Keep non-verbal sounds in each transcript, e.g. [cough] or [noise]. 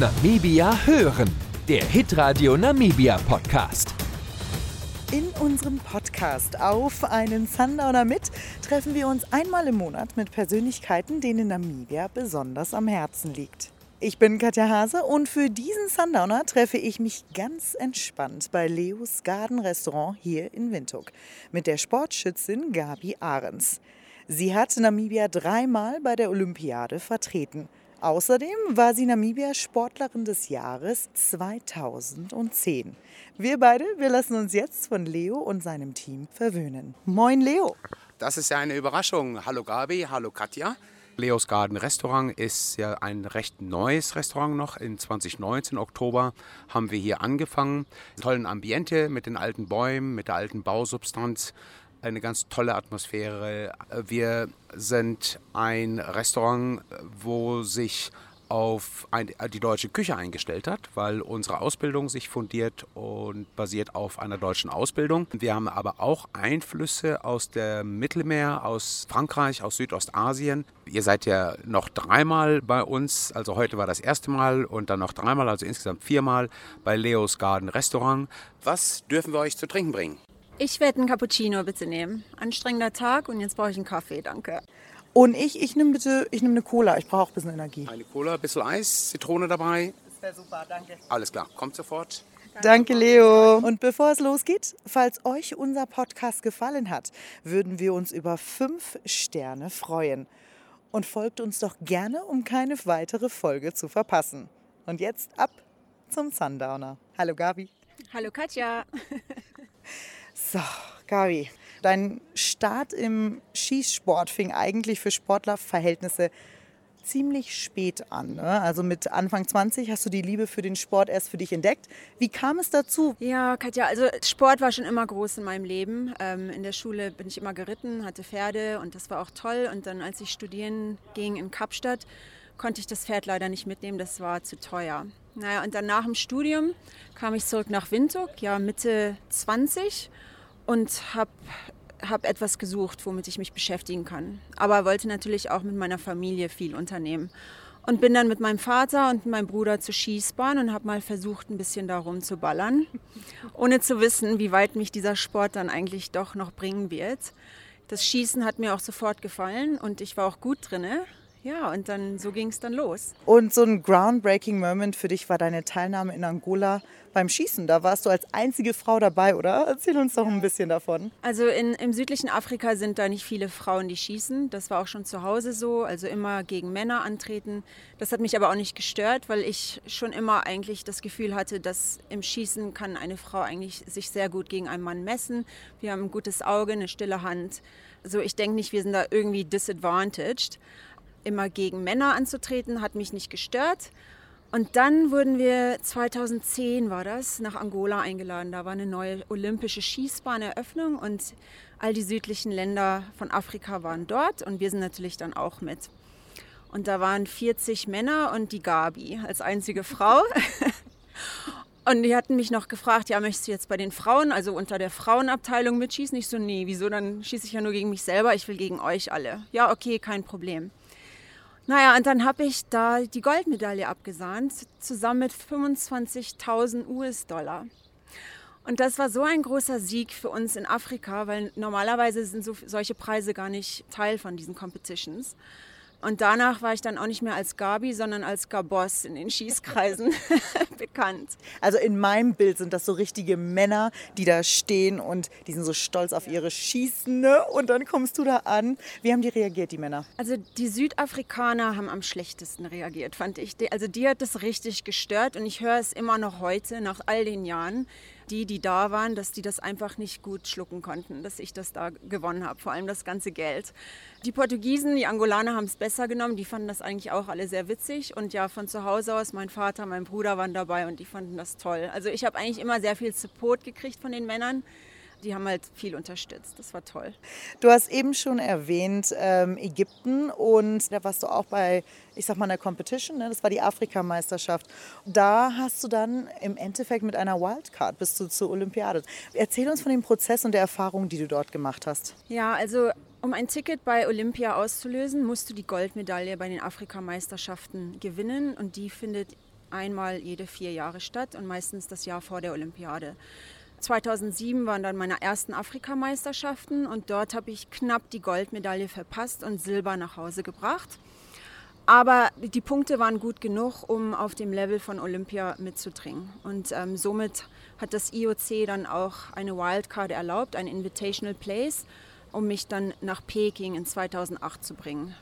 Namibia hören, der Hitradio Namibia Podcast. In unserem Podcast Auf einen Sundowner mit treffen wir uns einmal im Monat mit Persönlichkeiten, denen Namibia besonders am Herzen liegt. Ich bin Katja Hase und für diesen Sundowner treffe ich mich ganz entspannt bei Leos Garden Restaurant hier in Windhoek mit der Sportschützin Gabi Ahrens. Sie hat Namibia dreimal bei der Olympiade vertreten. Außerdem war sie Namibia Sportlerin des Jahres 2010. Wir beide, wir lassen uns jetzt von Leo und seinem Team verwöhnen. Moin Leo. Das ist ja eine Überraschung. Hallo Gabi, hallo Katja. Leos Garden Restaurant ist ja ein recht neues Restaurant noch. In 2019, Oktober, haben wir hier angefangen. Tollen Ambiente mit den alten Bäumen, mit der alten Bausubstanz eine ganz tolle Atmosphäre. Wir sind ein Restaurant, wo sich auf die deutsche Küche eingestellt hat, weil unsere Ausbildung sich fundiert und basiert auf einer deutschen Ausbildung. Wir haben aber auch Einflüsse aus dem Mittelmeer, aus Frankreich, aus Südostasien. Ihr seid ja noch dreimal bei uns, also heute war das erste Mal und dann noch dreimal, also insgesamt viermal bei Leos Garden Restaurant. Was dürfen wir euch zu trinken bringen? Ich werde einen Cappuccino bitte nehmen. Anstrengender Tag und jetzt brauche ich einen Kaffee, danke. Und ich, ich nehme bitte, ich nehme eine Cola. Ich brauche auch ein bisschen Energie. Eine Cola, ein bisschen Eis, Zitrone dabei. Das wäre super, danke. Alles klar, kommt sofort. Danke, Leo. Und bevor es losgeht, falls euch unser Podcast gefallen hat, würden wir uns über fünf Sterne freuen. Und folgt uns doch gerne, um keine weitere Folge zu verpassen. Und jetzt ab zum Sundowner. Hallo Gabi. Hallo Katja. [laughs] So, Gabi, dein Start im Schießsport fing eigentlich für Sportlerverhältnisse ziemlich spät an. Ne? Also mit Anfang 20 hast du die Liebe für den Sport erst für dich entdeckt. Wie kam es dazu? Ja, Katja, also Sport war schon immer groß in meinem Leben. Ähm, in der Schule bin ich immer geritten, hatte Pferde und das war auch toll. Und dann, als ich studieren ging in Kapstadt, konnte ich das Pferd leider nicht mitnehmen, das war zu teuer. Naja, und dann nach dem Studium kam ich zurück nach Windhoek, ja Mitte 20 und habe hab etwas gesucht, womit ich mich beschäftigen kann. Aber wollte natürlich auch mit meiner Familie viel unternehmen. Und bin dann mit meinem Vater und meinem Bruder zur Schießbahn und habe mal versucht, ein bisschen darum zu ballern, ohne zu wissen, wie weit mich dieser Sport dann eigentlich doch noch bringen wird. Das Schießen hat mir auch sofort gefallen und ich war auch gut drinne. Ja, und dann so ging es dann los. Und so ein groundbreaking Moment für dich war deine Teilnahme in Angola beim Schießen. Da warst du als einzige Frau dabei, oder? Erzähl uns doch ein bisschen davon. Also in, im südlichen Afrika sind da nicht viele Frauen, die schießen. Das war auch schon zu Hause so, also immer gegen Männer antreten. Das hat mich aber auch nicht gestört, weil ich schon immer eigentlich das Gefühl hatte, dass im Schießen kann eine Frau eigentlich sich sehr gut gegen einen Mann messen. Wir haben ein gutes Auge, eine stille Hand. Also ich denke nicht, wir sind da irgendwie disadvantaged immer gegen Männer anzutreten, hat mich nicht gestört. Und dann wurden wir 2010 war das nach Angola eingeladen. Da war eine neue olympische Schießbahneröffnung und all die südlichen Länder von Afrika waren dort und wir sind natürlich dann auch mit. Und da waren 40 Männer und die Gabi als einzige Frau. [laughs] Und die hatten mich noch gefragt, ja, möchtest du jetzt bei den Frauen, also unter der Frauenabteilung mitschießen? Ich so, nee, wieso? Dann schieße ich ja nur gegen mich selber, ich will gegen euch alle. Ja, okay, kein Problem. Naja, und dann habe ich da die Goldmedaille abgesahnt, zusammen mit 25.000 US-Dollar. Und das war so ein großer Sieg für uns in Afrika, weil normalerweise sind so, solche Preise gar nicht Teil von diesen Competitions. Und danach war ich dann auch nicht mehr als Gabi, sondern als Gabos in den Schießkreisen [laughs] bekannt. Also in meinem Bild sind das so richtige Männer, die da stehen und die sind so stolz auf ihre Schießen. Ne? Und dann kommst du da an. Wie haben die reagiert, die Männer? Also die Südafrikaner haben am schlechtesten reagiert, fand ich. Also die hat das richtig gestört und ich höre es immer noch heute, nach all den Jahren die, die da waren, dass die das einfach nicht gut schlucken konnten, dass ich das da gewonnen habe, vor allem das ganze Geld. Die Portugiesen, die Angolaner haben es besser genommen, die fanden das eigentlich auch alle sehr witzig und ja, von zu Hause aus, mein Vater, mein Bruder waren dabei und die fanden das toll. Also ich habe eigentlich immer sehr viel Support gekriegt von den Männern die haben halt viel unterstützt. Das war toll. Du hast eben schon erwähnt ähm, Ägypten und da warst du auch bei, ich sag mal, einer Competition, ne? das war die Afrikameisterschaft. Da hast du dann im Endeffekt mit einer Wildcard bist du zur Olympiade. Erzähl uns von dem Prozess und der Erfahrung, die du dort gemacht hast. Ja, also um ein Ticket bei Olympia auszulösen, musst du die Goldmedaille bei den Afrikameisterschaften gewinnen und die findet einmal jede vier Jahre statt und meistens das Jahr vor der Olympiade. 2007 waren dann meine ersten Afrikameisterschaften und dort habe ich knapp die Goldmedaille verpasst und Silber nach Hause gebracht. Aber die Punkte waren gut genug, um auf dem Level von Olympia mitzudringen. Und ähm, somit hat das IOC dann auch eine Wildcard erlaubt, ein Invitational Place, um mich dann nach Peking in 2008 zu bringen.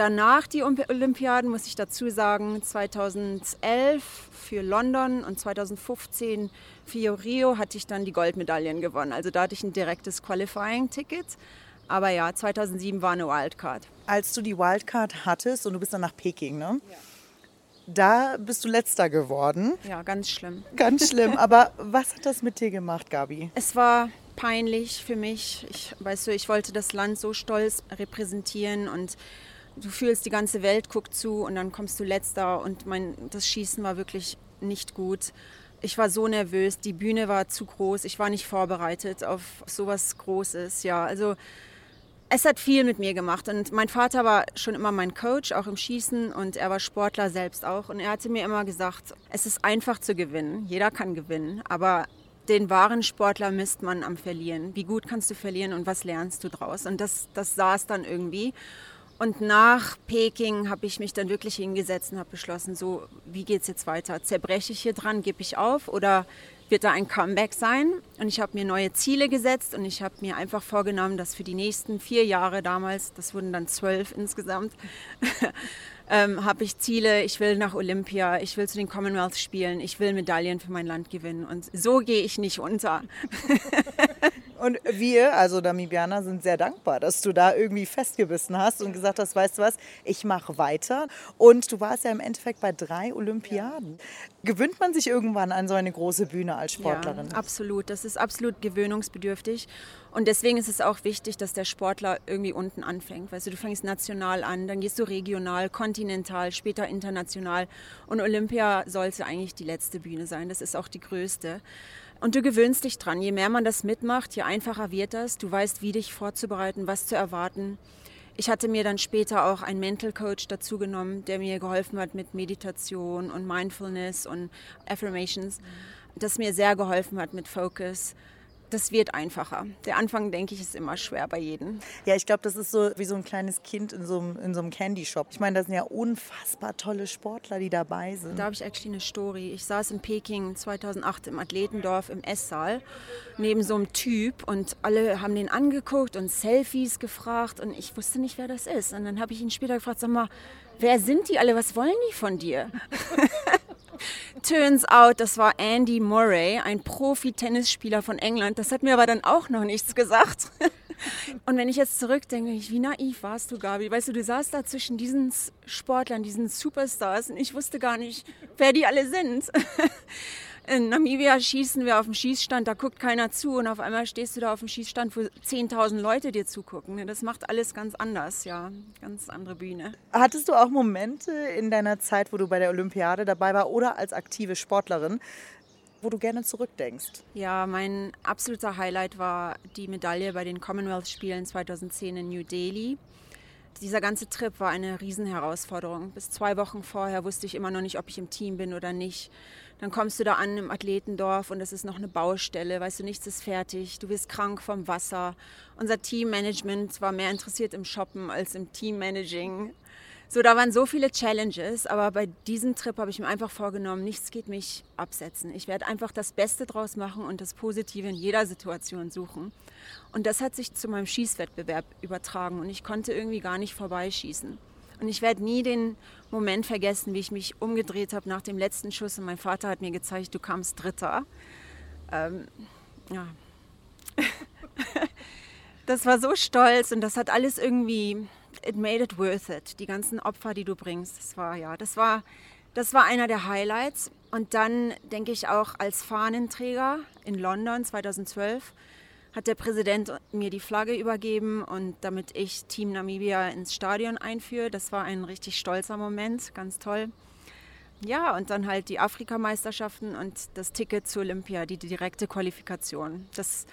Danach die Olympiaden, muss ich dazu sagen, 2011 für London und 2015 für Rio hatte ich dann die Goldmedaillen gewonnen. Also da hatte ich ein direktes Qualifying-Ticket. Aber ja, 2007 war eine Wildcard. Als du die Wildcard hattest und du bist dann nach Peking, ne? Ja. Da bist du letzter geworden. Ja, ganz schlimm. Ganz schlimm. [laughs] Aber was hat das mit dir gemacht, Gabi? Es war peinlich für mich. Ich, weißt du, ich wollte das Land so stolz repräsentieren und du fühlst, die ganze Welt guckt zu und dann kommst du letzter und mein, das Schießen war wirklich nicht gut. Ich war so nervös, die Bühne war zu groß, ich war nicht vorbereitet auf sowas Großes. Ja, also es hat viel mit mir gemacht und mein Vater war schon immer mein Coach, auch im Schießen und er war Sportler selbst auch und er hatte mir immer gesagt, es ist einfach zu gewinnen, jeder kann gewinnen, aber den wahren Sportler misst man am Verlieren. Wie gut kannst du verlieren und was lernst du draus? Und das, das saß dann irgendwie. Und nach Peking habe ich mich dann wirklich hingesetzt und habe beschlossen, so, wie geht es jetzt weiter? Zerbreche ich hier dran, gebe ich auf oder wird da ein Comeback sein? Und ich habe mir neue Ziele gesetzt und ich habe mir einfach vorgenommen, dass für die nächsten vier Jahre damals, das wurden dann zwölf insgesamt, [laughs] ähm, habe ich Ziele, ich will nach Olympia, ich will zu den Commonwealth spielen, ich will Medaillen für mein Land gewinnen. Und so gehe ich nicht unter. [laughs] Und wir, also Namibianer, sind sehr dankbar, dass du da irgendwie festgebissen hast und gesagt hast, weißt du was, ich mache weiter. Und du warst ja im Endeffekt bei drei Olympiaden. Gewöhnt man sich irgendwann an so eine große Bühne als Sportlerin? Ja, absolut. Das ist absolut gewöhnungsbedürftig. Und deswegen ist es auch wichtig, dass der Sportler irgendwie unten anfängt. Weißt du, du fängst national an, dann gehst du regional, kontinental, später international. Und Olympia sollte eigentlich die letzte Bühne sein. Das ist auch die größte. Und du gewöhnst dich dran. Je mehr man das mitmacht, je einfacher wird das. Du weißt, wie dich vorzubereiten, was zu erwarten. Ich hatte mir dann später auch einen Mental Coach dazu genommen, der mir geholfen hat mit Meditation und Mindfulness und Affirmations, das mir sehr geholfen hat mit Focus das wird einfacher. Der Anfang, denke ich, ist immer schwer bei jedem. Ja, ich glaube, das ist so wie so ein kleines Kind in so einem, in so einem Candy Shop. Ich meine, das sind ja unfassbar tolle Sportler, die dabei sind. Da habe ich actually eine Story. Ich saß in Peking 2008 im Athletendorf im Esssaal neben so einem Typ und alle haben den angeguckt und Selfies gefragt und ich wusste nicht, wer das ist. Und dann habe ich ihn später gefragt, sag mal, wer sind die alle? Was wollen die von dir? [laughs] Turns out, das war Andy Murray, ein Profi-Tennisspieler von England. Das hat mir aber dann auch noch nichts gesagt. [laughs] Und wenn ich jetzt zurückdenke, wie naiv warst du, Gabi? Weißt du, du saßt da zwischen diesen Sportlern, diesen Superstars und ich wusste gar nicht, wer die alle sind. [laughs] In Namibia schießen wir auf dem Schießstand, da guckt keiner zu und auf einmal stehst du da auf dem Schießstand, wo 10.000 Leute dir zugucken. Das macht alles ganz anders, ja, ganz andere Bühne. Hattest du auch Momente in deiner Zeit, wo du bei der Olympiade dabei war oder als aktive Sportlerin, wo du gerne zurückdenkst? Ja, mein absoluter Highlight war die Medaille bei den Commonwealth Spielen 2010 in New Delhi. Dieser ganze Trip war eine Riesenherausforderung. Bis zwei Wochen vorher wusste ich immer noch nicht, ob ich im Team bin oder nicht. Dann kommst du da an im Athletendorf und es ist noch eine Baustelle, weißt du, nichts ist fertig, du wirst krank vom Wasser. Unser Teammanagement war mehr interessiert im Shoppen als im Teammanaging. So, da waren so viele Challenges, aber bei diesem Trip habe ich mir einfach vorgenommen, nichts geht mich absetzen. Ich werde einfach das Beste draus machen und das Positive in jeder Situation suchen. Und das hat sich zu meinem Schießwettbewerb übertragen und ich konnte irgendwie gar nicht vorbeischießen. Und ich werde nie den Moment vergessen, wie ich mich umgedreht habe nach dem letzten Schuss und mein Vater hat mir gezeigt, du kamst Dritter. Ähm, ja. [laughs] das war so stolz und das hat alles irgendwie, it made it worth it. Die ganzen Opfer, die du bringst, das war ja, das war, das war einer der Highlights. Und dann denke ich auch als Fahnenträger in London 2012 hat der Präsident mir die Flagge übergeben und damit ich Team Namibia ins Stadion einführe. Das war ein richtig stolzer Moment, ganz toll. Ja, und dann halt die Afrikameisterschaften und das Ticket zur Olympia, die direkte Qualifikation. Das,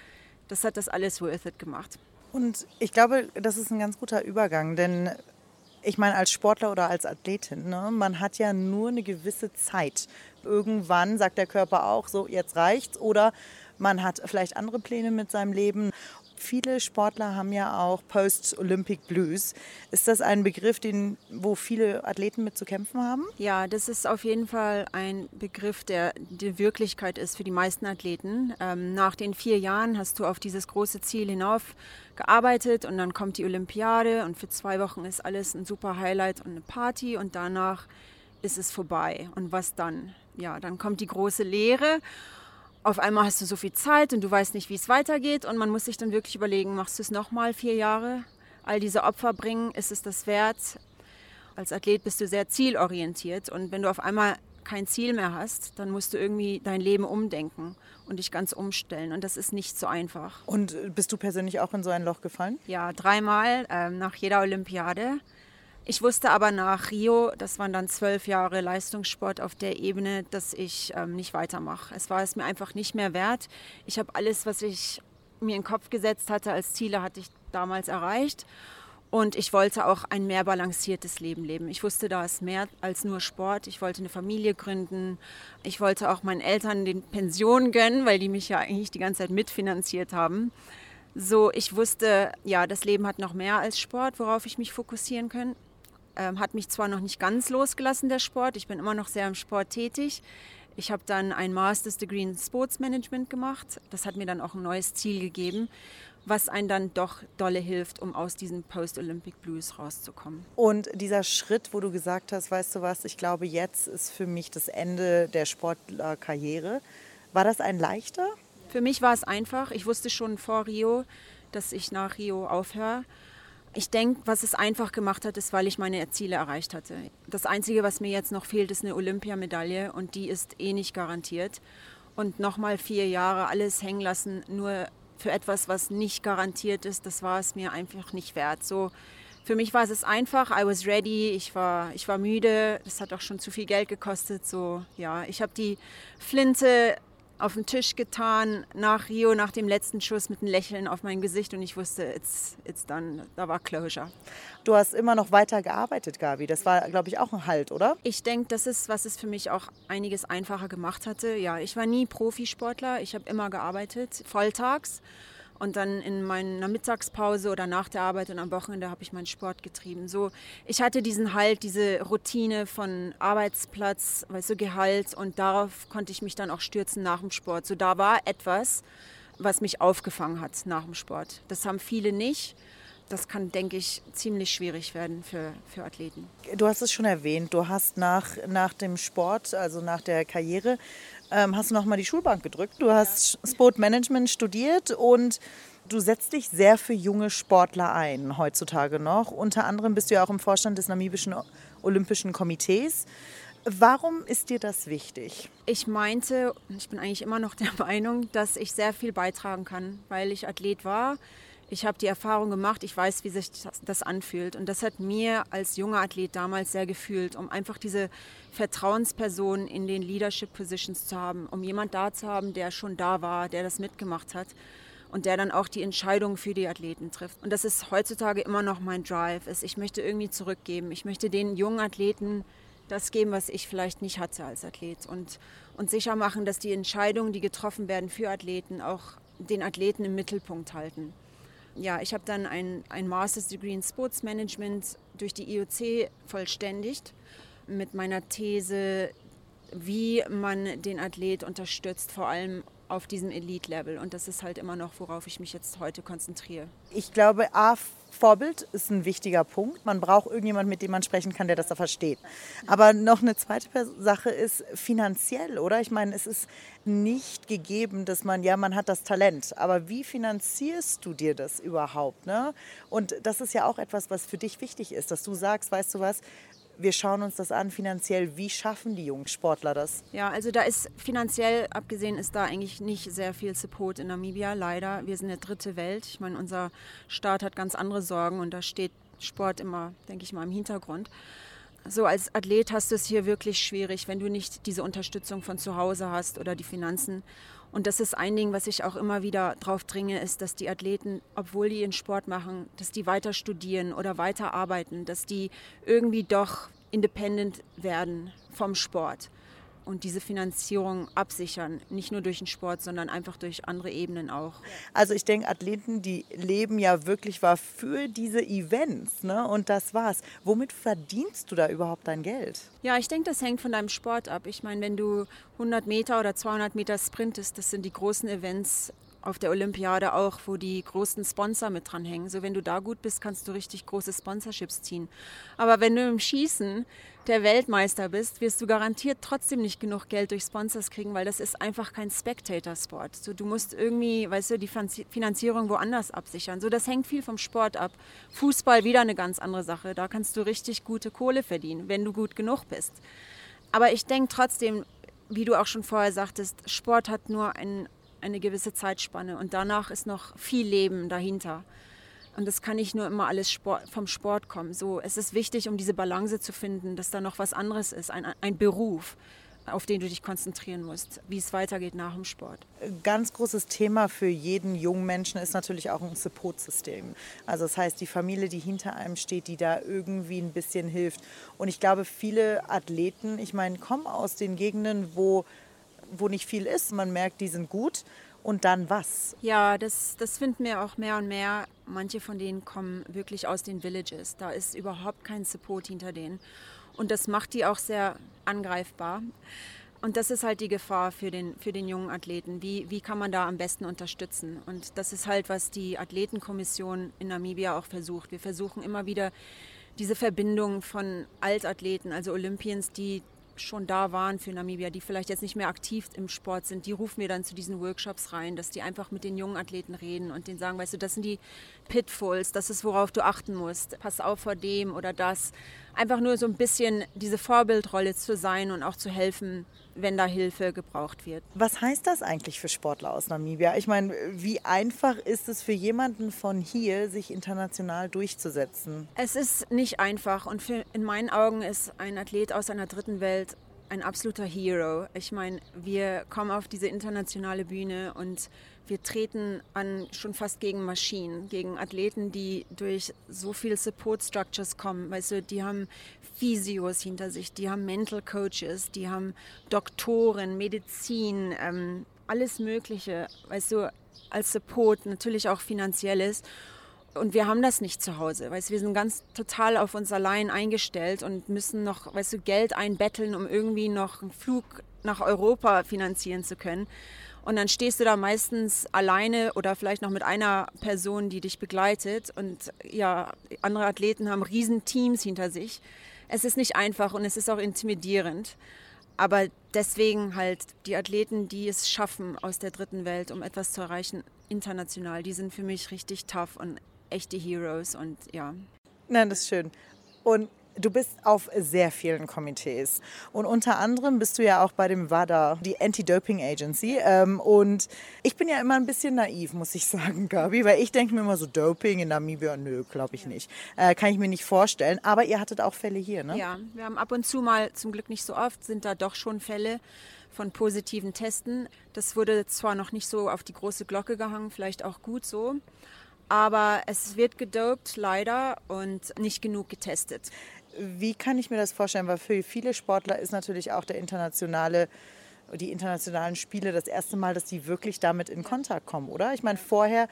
das hat das alles worth it gemacht. Und ich glaube, das ist ein ganz guter Übergang, denn Ich meine, als Sportler oder als Athletin, ne, man hat ja nur eine gewisse Zeit. Irgendwann sagt der Körper auch so, jetzt reicht's. Oder man hat vielleicht andere Pläne mit seinem Leben. Viele Sportler haben ja auch Post-Olympic Blues. Ist das ein Begriff, den, wo viele Athleten mit zu kämpfen haben? Ja, das ist auf jeden Fall ein Begriff, der die Wirklichkeit ist für die meisten Athleten. Ähm, nach den vier Jahren hast du auf dieses große Ziel hinauf gearbeitet und dann kommt die Olympiade und für zwei Wochen ist alles ein super Highlight und eine Party und danach ist es vorbei. Und was dann? Ja, dann kommt die große Lehre auf einmal hast du so viel Zeit und du weißt nicht, wie es weitergeht und man muss sich dann wirklich überlegen, machst du es nochmal vier Jahre? All diese Opfer bringen, ist es das wert? Als Athlet bist du sehr zielorientiert und wenn du auf einmal kein Ziel mehr hast, dann musst du irgendwie dein Leben umdenken und dich ganz umstellen. Und das ist nicht so einfach. Und bist du persönlich auch in so ein Loch gefallen? Ja, dreimal äh, nach jeder Olympiade. Ich wusste aber nach Rio, das waren dann zwölf Jahre Leistungssport auf der Ebene, dass ich ähm, nicht weitermache. Es war es mir einfach nicht mehr wert. Ich habe alles, was ich mir in den Kopf gesetzt hatte als Ziele, hatte ich damals erreicht. Und ich wollte auch ein mehr balanciertes Leben leben. Ich wusste, da ist mehr als nur Sport. Ich wollte eine Familie gründen. Ich wollte auch meinen Eltern den Pension gönnen, weil die mich ja eigentlich die ganze Zeit mitfinanziert haben. So, ich wusste, ja, das Leben hat noch mehr als Sport, worauf ich mich fokussieren kann, ähm, hat mich zwar noch nicht ganz losgelassen, der Sport. Ich bin immer noch sehr im Sport tätig. Ich habe dann ein Master's Degree in Sports Management gemacht. Das hat mir dann auch ein neues Ziel gegeben, was einen dann doch dolle hilft, um aus diesen Post-Olympic Blues rauszukommen. Und dieser Schritt, wo du gesagt hast, weißt du was, ich glaube, jetzt ist für mich das Ende der Sportlerkarriere. War das ein leichter? Für mich war es einfach. Ich wusste schon vor Rio, dass ich nach Rio aufhöre. Ich denke, was es einfach gemacht hat, ist, weil ich meine Ziele erreicht hatte. Das Einzige, was mir jetzt noch fehlt, ist eine Olympiamedaille und die ist eh nicht garantiert. Und nochmal vier Jahre alles hängen lassen, nur für etwas, was nicht garantiert ist, das war es mir einfach nicht wert. So, für mich war es einfach, I was ready, ich war, ich war müde, das hat auch schon zu viel Geld gekostet. So, ja, ich habe die Flinte auf den Tisch getan nach Rio, nach dem letzten Schuss mit einem Lächeln auf mein Gesicht und ich wusste, it's, it's done. Da war Closure. Du hast immer noch weiter gearbeitet, Gabi. Das war, glaube ich, auch ein Halt, oder? Ich denke, das ist, was es für mich auch einiges einfacher gemacht hatte. Ja, ich war nie Profisportler. Ich habe immer gearbeitet, volltags. Und dann in meiner Mittagspause oder nach der Arbeit und am Wochenende habe ich meinen Sport getrieben. So, ich hatte diesen Halt, diese Routine von Arbeitsplatz, weißt du, Gehalt und darauf konnte ich mich dann auch stürzen nach dem Sport. So, da war etwas, was mich aufgefangen hat nach dem Sport. Das haben viele nicht. Das kann, denke ich, ziemlich schwierig werden für, für Athleten. Du hast es schon erwähnt, du hast nach, nach dem Sport, also nach der Karriere, ähm, hast du nochmal die Schulbank gedrückt. Du hast Sportmanagement studiert und du setzt dich sehr für junge Sportler ein heutzutage noch. Unter anderem bist du ja auch im Vorstand des namibischen Olympischen Komitees. Warum ist dir das wichtig? Ich meinte, ich bin eigentlich immer noch der [laughs] Meinung, dass ich sehr viel beitragen kann, weil ich Athlet war ich habe die Erfahrung gemacht, ich weiß, wie sich das, das, anfühlt. Und das hat mir als junger Athlet damals sehr gefühlt, um einfach diese Vertrauensperson in den Leadership Positions zu haben, um jemand da zu haben, der schon da war, der das mitgemacht hat und der dann auch die Entscheidungen für die Athleten trifft. Und das ist heutzutage immer noch mein Drive. Ist, ich möchte irgendwie zurückgeben. Ich möchte den jungen Athleten das geben, was ich vielleicht nicht hatte als Athlet. Und, und sicher machen, dass die Entscheidungen, die getroffen werden für Athleten, auch den Athleten im Mittelpunkt halten ja, ich habe dann ein, ein Master's Degree in Sports Management durch die IOC vollständigt mit meiner These, wie man den Athlet unterstützt, vor allem auf diesem Elite-Level. Und das ist halt immer noch, worauf ich mich jetzt heute konzentriere. Ich glaube, A, Vorbild ist ein wichtiger Punkt. Man braucht irgendjemanden, mit dem man sprechen kann, der das da versteht. Aber noch eine zweite Sache ist finanziell, oder? Ich meine, es ist nicht gegeben, dass man, ja, man hat das Talent. Aber wie finanzierst du dir das überhaupt? Ne? Und das ist ja auch etwas, was für dich wichtig ist, dass du sagst, weißt du was, wir schauen uns das an finanziell. Wie schaffen die jungen Sportler das? Ja, also da ist finanziell abgesehen ist da eigentlich nicht sehr viel Support in Namibia, leider. Wir sind eine dritte Welt. Ich meine, unser Staat hat ganz andere Sorgen und da steht Sport immer, denke ich mal, im Hintergrund. So als Athlet hast du es hier wirklich schwierig, wenn du nicht diese Unterstützung von zu Hause hast oder die Finanzen. Und das ist ein Ding, was ich auch immer wieder drauf dringe, ist, dass die Athleten, obwohl die ihren Sport machen, dass die weiter studieren oder weiter arbeiten, dass die irgendwie doch independent werden vom Sport und diese Finanzierung absichern, nicht nur durch den Sport, sondern einfach durch andere Ebenen auch. Also ich denke, Athleten, die leben ja wirklich war für diese Events, ne? Und das war's. Womit verdienst du da überhaupt dein Geld? Ja, ich denke, das hängt von deinem Sport ab. Ich meine, wenn du 100 Meter oder 200 Meter sprintest, das sind die großen Events auf der Olympiade auch, wo die großen Sponsor mit dran hängen. So, wenn du da gut bist, kannst du richtig große Sponsorships ziehen. Aber wenn du im Schießen der Weltmeister bist, wirst du garantiert trotzdem nicht genug Geld durch Sponsors kriegen, weil das ist einfach kein Spectator-Sport. So, du musst irgendwie, weißt du, die Finanzierung woanders absichern. So, das hängt viel vom Sport ab. Fußball wieder eine ganz andere Sache. Da kannst du richtig gute Kohle verdienen, wenn du gut genug bist. Aber ich denke trotzdem, wie du auch schon vorher sagtest, Sport hat nur ein, eine gewisse Zeitspanne und danach ist noch viel Leben dahinter. Und das kann nicht nur immer alles Sport, vom Sport kommen. So, es ist wichtig, um diese Balance zu finden, dass da noch was anderes ist, ein, ein Beruf, auf den du dich konzentrieren musst, wie es weitergeht nach dem Sport. Ganz großes Thema für jeden jungen Menschen ist natürlich auch ein Support-System. Also das heißt, die Familie, die hinter einem steht, die da irgendwie ein bisschen hilft. Und ich glaube, viele Athleten, ich meine, kommen aus den Gegenden, wo wo nicht viel ist. Man merkt, die sind gut. Und dann was? Ja, das, das finden wir auch mehr und mehr. Manche von denen kommen wirklich aus den Villages. Da ist überhaupt kein Support hinter denen. Und das macht die auch sehr angreifbar. Und das ist halt die Gefahr für den, für den jungen Athleten. Wie, wie kann man da am besten unterstützen? Und das ist halt, was die Athletenkommission in Namibia auch versucht. Wir versuchen immer wieder diese Verbindung von Altathleten, also Olympians, die schon da waren für Namibia, die vielleicht jetzt nicht mehr aktiv im Sport sind, die rufen wir dann zu diesen Workshops rein, dass die einfach mit den jungen Athleten reden und denen sagen, weißt du, das sind die Pitfalls, das ist, worauf du achten musst. Pass auf vor dem oder das. Einfach nur so ein bisschen diese Vorbildrolle zu sein und auch zu helfen, wenn da Hilfe gebraucht wird. Was heißt das eigentlich für Sportler aus Namibia? Ich meine, wie einfach ist es für jemanden von hier, sich international durchzusetzen? Es ist nicht einfach und für, in meinen Augen ist ein Athlet aus einer dritten Welt ein absoluter Hero. Ich meine, wir kommen auf diese internationale Bühne und wir treten an schon fast gegen Maschinen, gegen Athleten, die durch so viele Support Structures kommen. Weißt du, die haben Physios hinter sich, die haben Mental Coaches, die haben Doktoren, Medizin, ähm, alles Mögliche, weißt du, als Support, natürlich auch finanzielles. Und wir haben das nicht zu Hause, du, wir sind ganz total auf uns allein eingestellt und müssen noch, weißt du, Geld einbetteln, um irgendwie noch einen Flug nach Europa finanzieren zu können. Und dann stehst du da meistens alleine oder vielleicht noch mit einer Person, die dich begleitet. Und ja, andere Athleten haben Riesenteams hinter sich. Es ist nicht einfach und es ist auch intimidierend. Aber deswegen halt die Athleten, die es schaffen aus der dritten Welt, um etwas zu erreichen, international, die sind für mich richtig tough und echte Heroes und ja. Nein, das ist schön. Und Du bist auf sehr vielen Komitees und unter anderem bist du ja auch bei dem WADA, die Anti-Doping Agency. Ähm, und ich bin ja immer ein bisschen naiv, muss ich [laughs] sagen, Gabi, weil ich denke mir immer so, Doping in Namibia, nö, glaube ich nicht. Äh, kann ich mir nicht vorstellen. Aber ihr hattet auch Fälle hier, ne? Ja, wir haben ab und zu mal, zum Glück nicht so oft, sind da doch schon Fälle von positiven Testen. Das wurde zwar noch nicht so auf die große Glocke gehangen, vielleicht auch gut so. Aber es wird gedopt, leider, und nicht genug getestet. Wie kann ich mir das vorstellen? Weil für viele Sportler ist natürlich auch der internationale die internationalen Spiele das erste Mal, dass die wirklich damit in Kontakt kommen, oder? Ich meine, vorher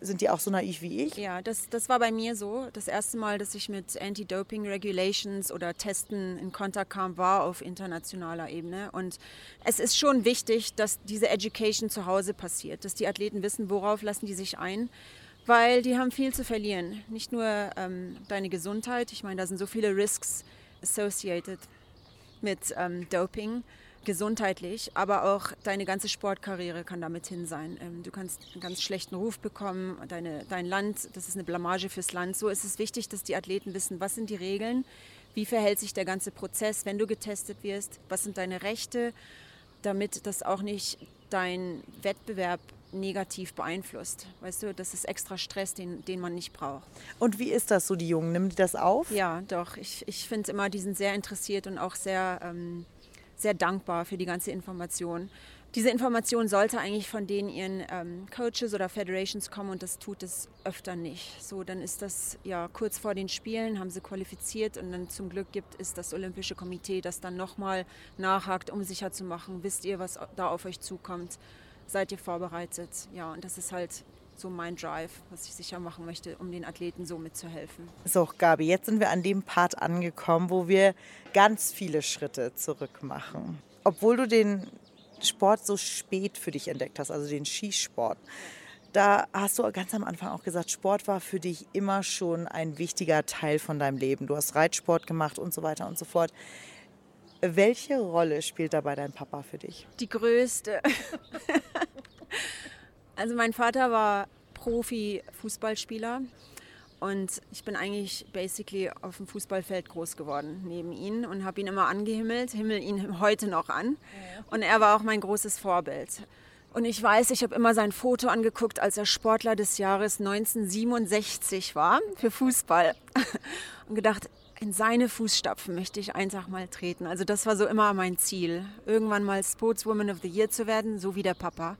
sind die auch so naiv wie ich? Ja, das, das war bei mir so. Das erste Mal, dass ich mit Anti-Doping-Regulations oder Testen in Kontakt kam, war auf internationaler Ebene. Und es ist schon wichtig, dass diese Education zu Hause passiert, dass die Athleten wissen, worauf lassen die sich ein weil die haben viel zu verlieren. Nicht nur ähm, deine Gesundheit, ich meine, da sind so viele Risks associated mit ähm, Doping, gesundheitlich, aber auch deine ganze Sportkarriere kann damit hin sein. Ähm, du kannst einen ganz schlechten Ruf bekommen, deine, dein Land, das ist eine Blamage fürs Land. So ist es wichtig, dass die Athleten wissen, was sind die Regeln, wie verhält sich der ganze Prozess, wenn du getestet wirst, was sind deine Rechte, damit das auch nicht dein Wettbewerb negativ beeinflusst. Weißt du, das ist extra Stress, den, den man nicht braucht. Und wie ist das so, die Jungen? Nimmt die das auf? Ja, doch. Ich, ich finde immer, die sind sehr interessiert und auch sehr, ähm, sehr dankbar für die ganze Information. diese Information sollte eigentlich von denen ihren ähm, Coaches oder Federations kommen und das tut es öfter nicht. So, dann ist das ja kurz vor den Spielen, haben sie qualifiziert und dann zum Glück gibt es das Olympische Komitee, das dann nochmal nachhakt, um sicher zu machen, wisst ihr, was da auf euch zukommt, seid ihr vorbereitet. Ja, und das ist halt so mein Drive, was ich sicher machen möchte, um den Athleten so mitzuhelfen. So, Gabi, jetzt sind wir an dem Part angekommen, wo wir ganz viele Schritte zurück machen. Obwohl du den Sport so spät für dich entdeckt hast, also den Skisport. Da hast du ganz am Anfang auch gesagt, Sport war für dich immer schon ein wichtiger Teil von deinem Leben. Du hast Reitsport gemacht und so weiter und so fort. Welche Rolle spielt dabei dein Papa für dich? Die größte. [laughs] also mein Vater war Profi-Fußballspieler und ich bin eigentlich basically auf dem Fußballfeld groß geworden neben ihm und habe ihn immer angehimmelt, himmel ihn heute noch an. Und er war auch mein großes Vorbild. Und ich weiß, ich habe immer sein Foto angeguckt, als er Sportler des Jahres 1967 war für Fußball. [laughs] Und gedacht, in seine Fußstapfen möchte ich einfach mal treten. Also das war so immer mein Ziel, irgendwann mal Sportswoman of the Year zu werden, so wie der Papa.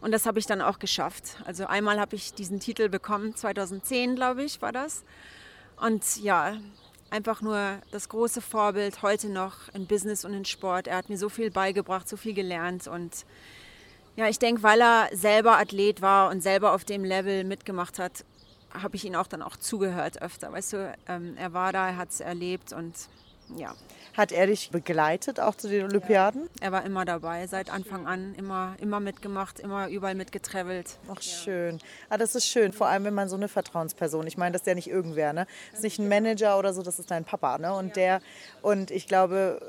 Und das habe ich dann auch geschafft. Also einmal habe ich diesen Titel bekommen, 2010 glaube ich war das. Und ja, einfach nur das große Vorbild heute noch in Business und in Sport. Er hat mir so viel beigebracht, so viel gelernt und ja, ich denke, weil er selber Athlet war und selber auf dem Level mitgemacht hat, habe ich ihn auch dann auch zugehört öfter. Weißt du, ähm, er war da, er hat es erlebt und ja. Hat er dich begleitet auch zu den Olympiaden? Er war immer dabei, seit Anfang an, immer, immer mitgemacht, immer überall mitgetravelt. Ach schön. Ah, das ist schön, vor allem wenn man so eine Vertrauensperson, ich meine, das ist ja nicht irgendwer, ne? Das ist nicht ein Manager oder so, das ist dein Papa, ne? Und der, und ich glaube,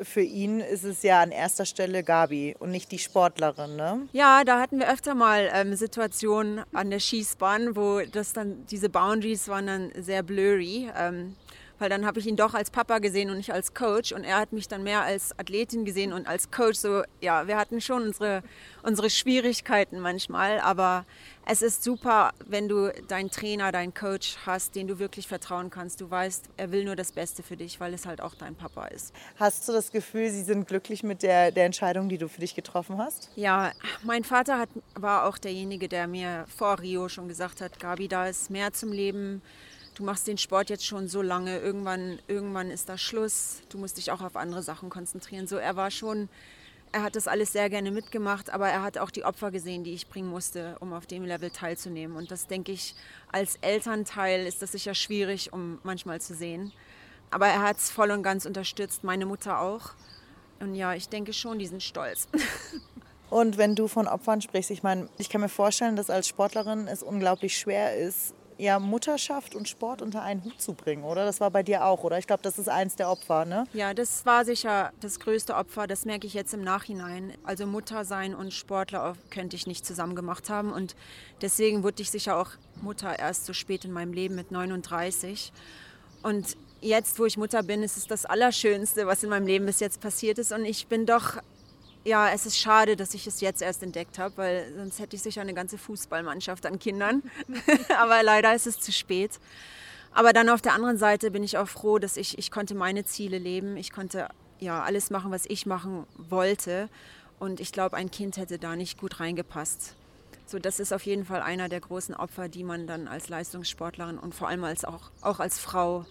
äh, für ihn ist es ja an erster Stelle Gabi und nicht die Sportlerin, ne? Ja, da hatten wir öfter mal ähm, Situationen an der Schießbahn, wo das dann, diese Boundaries waren dann sehr blurry. Ähm, weil dann habe ich ihn doch als Papa gesehen und nicht als Coach und er hat mich dann mehr als Athletin gesehen und als Coach. So, ja, wir hatten schon unsere, unsere Schwierigkeiten manchmal, aber es ist super, wenn du deinen Trainer, deinen Coach hast, den du wirklich vertrauen kannst. Du weißt, er will nur das Beste für dich, weil es halt auch dein Papa ist. Hast du das Gefühl, sie sind glücklich mit der, der Entscheidung, die du für dich getroffen hast? Ja, mein Vater hat, war auch derjenige, der mir vor Rio schon gesagt hat, Gabi, da ist mehr zum Leben du machst den Sport jetzt schon so lange, irgendwann, irgendwann ist da Schluss, du musst dich auch auf andere Sachen konzentrieren. So, er war schon, er hat das alles sehr gerne mitgemacht, aber er hat auch die Opfer gesehen, die ich bringen musste, um auf dem Level teilzunehmen. Und das denke ich, als Elternteil ist das sicher schwierig, um manchmal zu sehen. Aber er hat es voll und ganz unterstützt, meine Mutter auch. Und ja, ich denke schon, die sind stolz. [laughs] Und wenn du von Opfern sprichst, ich meine, ich kann mir vorstellen, dass als Sportlerin es unglaublich schwer ist, ja, Mutterschaft und Sport unter einen Hut zu bringen, oder? Das war bei dir auch, oder? Ich glaube, das ist eins der Opfer, ne? Ja, das war sicher das größte Opfer. Das merke ich jetzt im Nachhinein. Also Mutter sein und Sportler könnte ich nicht zusammen gemacht haben. Und deswegen wurde ich sicher auch Mutter erst so spät in meinem Leben mit 39. Und jetzt, wo ich Mutter bin, ist es das Allerschönste, was in meinem Leben bis jetzt passiert ist. Und ich bin doch ja, es ist schade, dass ich es jetzt erst entdeckt habe, weil sonst hätte ich sicher eine ganze Fußballmannschaft an Kindern. [laughs] Aber leider ist es zu spät. Aber dann auf der anderen Seite bin ich auch froh, dass ich, ich konnte meine Ziele leben. Ich konnte ja alles machen, was ich machen wollte. Und ich glaube, ein Kind hätte da nicht gut reingepasst. So, das ist auf jeden Fall einer der großen Opfer, die man dann als Leistungssportlerin und vor allem als auch, auch als Frau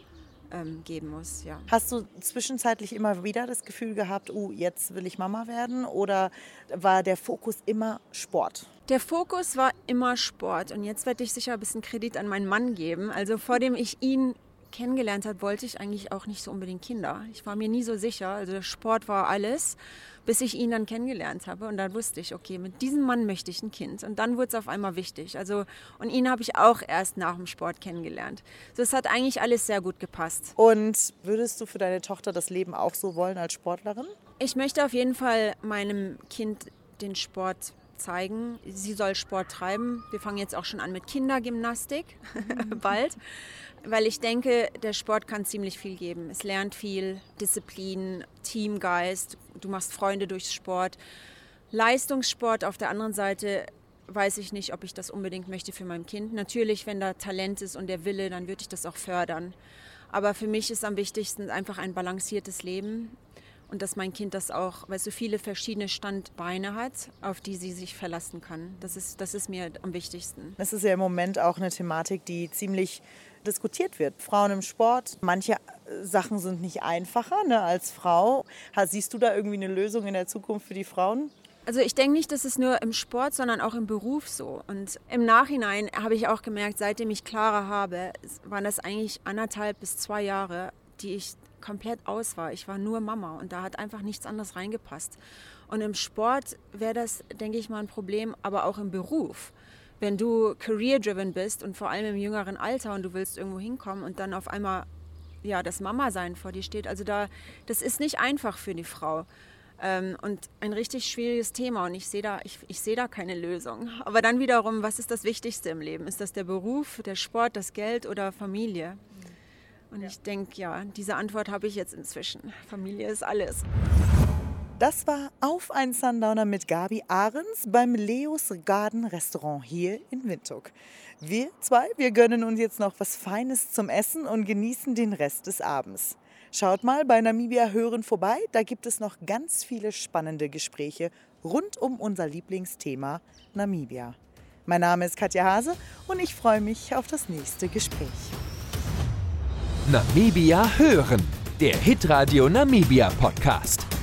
ähm, geben muss. Ja. Hast du zwischenzeitlich immer wieder das Gefühl gehabt, uh, jetzt will ich Mama werden? Oder war der Fokus immer Sport? Der Fokus war immer Sport und jetzt werde ich sicher ein bisschen Kredit an meinen Mann geben. Also vor dem ich ihn kennengelernt habe, wollte ich eigentlich auch nicht so unbedingt Kinder. Ich war mir nie so sicher. Also der Sport war alles bis ich ihn dann kennengelernt habe. Und dann wusste ich, okay, mit diesem Mann möchte ich ein Kind. Und dann wurde es auf einmal wichtig. Also, und ihn habe ich auch erst nach dem Sport kennengelernt. So, es hat eigentlich alles sehr gut gepasst. Und würdest du für deine Tochter das Leben auch so wollen als Sportlerin? Ich möchte auf jeden Fall meinem Kind den Sport zeigen. Sie soll Sport treiben. Wir fangen jetzt auch schon an mit Kindergymnastik [laughs] bald weil ich denke, der Sport kann ziemlich viel geben. Es lernt viel Disziplin, Teamgeist, du machst Freunde durchs Sport. Leistungssport auf der anderen Seite weiß ich nicht, ob ich das unbedingt möchte für mein Kind. Natürlich, wenn da Talent ist und der Wille, dann würde ich das auch fördern. Aber für mich ist am wichtigsten einfach ein balanciertes Leben und dass mein Kind das auch, weil es so viele verschiedene Standbeine hat, auf die sie sich verlassen kann. Das ist, das ist mir am wichtigsten. Das ist ja im Moment auch eine Thematik, die ziemlich diskutiert wird. Frauen im Sport, manche Sachen sind nicht einfacher ne, als Frau. Siehst du da irgendwie eine Lösung in der Zukunft für die Frauen? Also ich denke nicht, dass es nur im Sport, sondern auch im Beruf so. Und im Nachhinein habe ich auch gemerkt, seitdem ich Clara habe, waren das eigentlich anderthalb bis zwei Jahre, die ich komplett aus war. Ich war nur Mama und da hat einfach nichts anderes reingepasst. Und im Sport wäre das, denke ich mal, ein Problem, aber auch im Beruf. Wenn du career-driven bist und vor allem im jüngeren Alter und du willst irgendwo hinkommen und dann auf einmal ja, das Mama-Sein vor dir steht. Also da, das ist nicht einfach für die Frau. Ähm, und ein richtig schwieriges Thema und ich sehe da, ich, ich seh da keine Lösung. Aber dann wiederum, was ist das Wichtigste im Leben? Ist das der Beruf, der Sport, das Geld oder Familie? Und ja. ich denke, ja, diese Antwort habe ich jetzt inzwischen. Familie ist alles. Das war Auf ein Sundowner mit Gabi Ahrens beim Leos Garden Restaurant hier in Windhoek. Wir zwei, wir gönnen uns jetzt noch was Feines zum Essen und genießen den Rest des Abends. Schaut mal bei Namibia Hören vorbei, da gibt es noch ganz viele spannende Gespräche rund um unser Lieblingsthema Namibia. Mein Name ist Katja Hase und ich freue mich auf das nächste Gespräch. Namibia hören, der Hitradio Namibia Podcast.